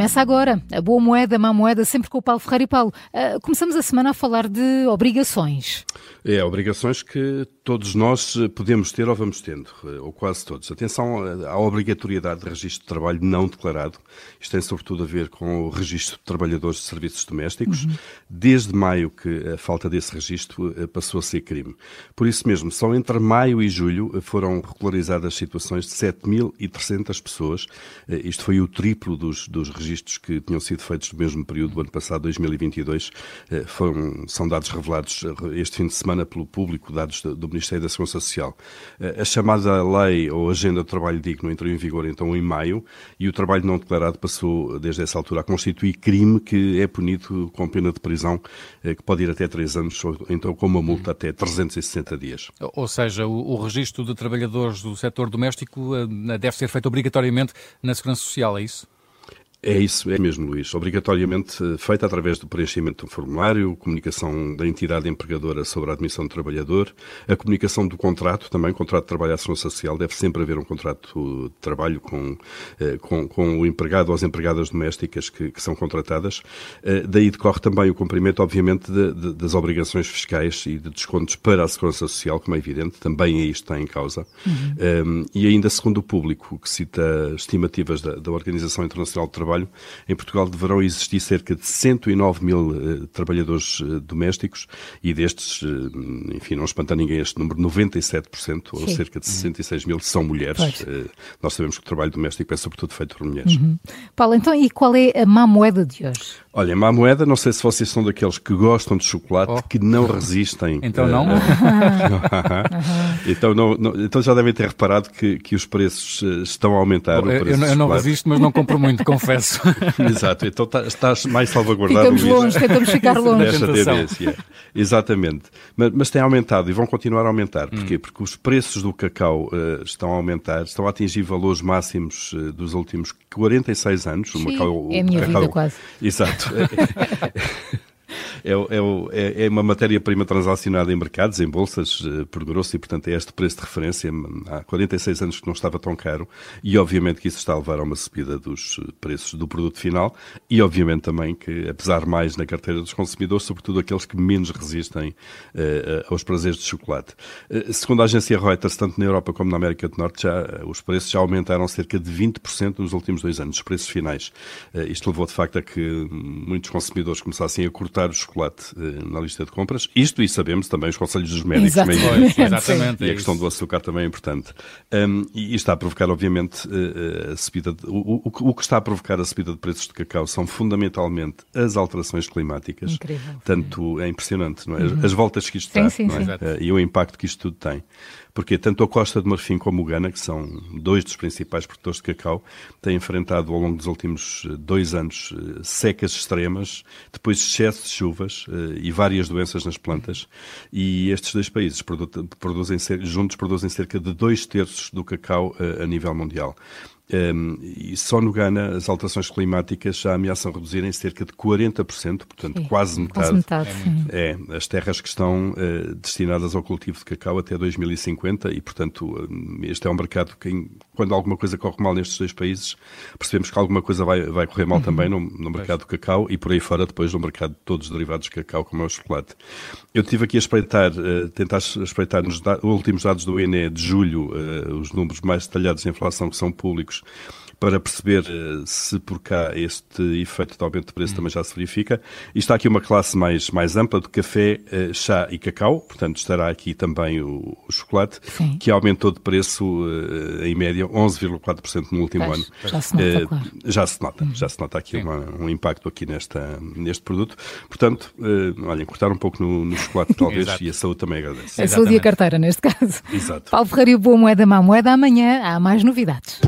Começa agora a boa moeda, a má moeda, sempre com o Paulo Ferreira e Paulo. Uh, começamos a semana a falar de obrigações. É, obrigações que todos nós podemos ter ou vamos tendo, ou quase todos. Atenção à obrigatoriedade de registro de trabalho não declarado. Isto tem sobretudo a ver com o registro de trabalhadores de serviços domésticos. Uhum. Desde maio que a falta desse registro eh, passou a ser crime. Por isso mesmo, só entre maio e julho eh, foram regularizadas situações de 7.300 pessoas. Eh, isto foi o triplo dos, dos registros que tinham sido feitos no mesmo período do ano passado, 2022. Foram, são dados revelados este fim de semana pelo público, dados do Ministério da Segurança Social. A chamada lei ou agenda do trabalho digno entrou em vigor então em maio e o trabalho não declarado passou desde essa altura a constituir crime que é punido com pena de prisão que pode ir até 3 anos ou então com uma multa até 360 dias. Ou seja, o, o registro de trabalhadores do setor doméstico deve ser feito obrigatoriamente na Segurança Social, é isso? É isso, é mesmo, Luís. Obrigatoriamente eh, feita através do preenchimento do formulário, comunicação da entidade empregadora sobre a admissão do trabalhador, a comunicação do contrato, também contrato de trabalho à ação social, deve sempre haver um contrato de trabalho com, eh, com, com o empregado ou as empregadas domésticas que, que são contratadas. Eh, daí decorre também o cumprimento, obviamente, de, de, das obrigações fiscais e de descontos para a segurança social, como é evidente, também isto está em causa. Uhum. Um, e ainda segundo o público, que cita estimativas da, da Organização Internacional do Trabalho, trabalho, em Portugal deverão existir cerca de 109 mil uh, trabalhadores uh, domésticos e destes, uh, enfim, não espanta ninguém este número, 97%, ou Sim. cerca de 66 mil, são mulheres. nós sabemos que o trabalho doméstico é sobretudo feito por mulheres. Uhum. Paulo, então, e qual é a má moeda de hoje? Olha, má moeda, não sei se vocês são daqueles que gostam de chocolate, oh. que não resistem. Então não? então, não, não, então já devem ter reparado que, que os preços estão a aumentar. Bom, eu, eu, não resisto, mas não compro muito, confesso. Exato, então tá, estás mais salvaguardado. Ficamos longe, tentamos ficar longe. Nesta tendência. Exatamente. Mas, mas, tem aumentado e vão continuar a aumentar. Porquê? Hum. Porque os preços do cacau uh, estão a aumentar, estão a atingir valores máximos uh, dos últimos 46 anos. Sim, o Macau, é a minha cacau... vida quase. Exato. Très. é, é, é, é uma matéria-prima transacionada em mercados, em bolsas, eh, por grosso, e portanto é este preço de referência. Há 46 anos que não estava tão caro e obviamente que isso está a levar a uma subida dos preços do produto final e obviamente também que, apesar mais na carteira dos consumidores, sobretudo aqueles que menos resistem uh, aos prazeres de chocolate. Uh, segundo a agência Reuters, tanto na Europa como na América do Norte, já, os preços já aumentaram cerca de 20% nos últimos dois anos, os preços finais. Isto levou de facto a que muitos consumidores começassem a cortar o chocolate uh, na lista de compras. Isto, e sabemos também os conselhos dos médicos. Exatamente. Exatamente. E a questão do açúcar também é importante. Um, e, está a provocar, obviamente, uh, a subida. De, o, o, o, que está a provocar a subida de preços de cacau são fundamentalmente as alterações climáticas. Incrível. Tanto é impressionante, não é? Uhum. As voltas que isto sim, dá, sim, é? sim. Uh, e o impacto que isto tudo tem porque tanto a Costa de Marfim como o Gana, que são dois dos principais produtores de cacau, têm enfrentado ao longo dos últimos eh, dois anos eh, secas extremas, depois excesso de chuvas eh, e várias doenças nas plantas, e estes dois países produzem, juntos produzem cerca de dois terços do cacau a nível mundial. Um, e só no Ghana as alterações climáticas já ameaçam reduzir em cerca de 40%, portanto sim, quase metade, quase metade é, é, as terras que estão uh, destinadas ao cultivo de cacau até 2050 e, portanto, este é um mercado que, quando alguma coisa corre mal nestes dois países, percebemos que alguma coisa vai, vai correr mal uhum. também no, no mercado do cacau e por aí fora depois no mercado de todos os derivados de cacau, como é o chocolate. Eu tive aqui a espreitar, uh, tentar espreitar nos da últimos dados do INE de julho, uh, os números mais detalhados de inflação que são públicos para perceber uh, se por cá este efeito de aumento de preço hum. também já se verifica. E está aqui uma classe mais, mais ampla de café, uh, chá e cacau, portanto estará aqui também o, o chocolate, Sim. que aumentou de preço uh, em média 11,4% no último pois, ano. Já se nota, claro. Já se nota, hum. já se nota aqui uma, um impacto aqui nesta, neste produto. Portanto, olhem, cortar um pouco no, no chocolate talvez e a saúde também agradece. A saúde e a carteira neste caso. Exato. Paulo Ferreira, boa moeda, má moeda, amanhã há mais novidades.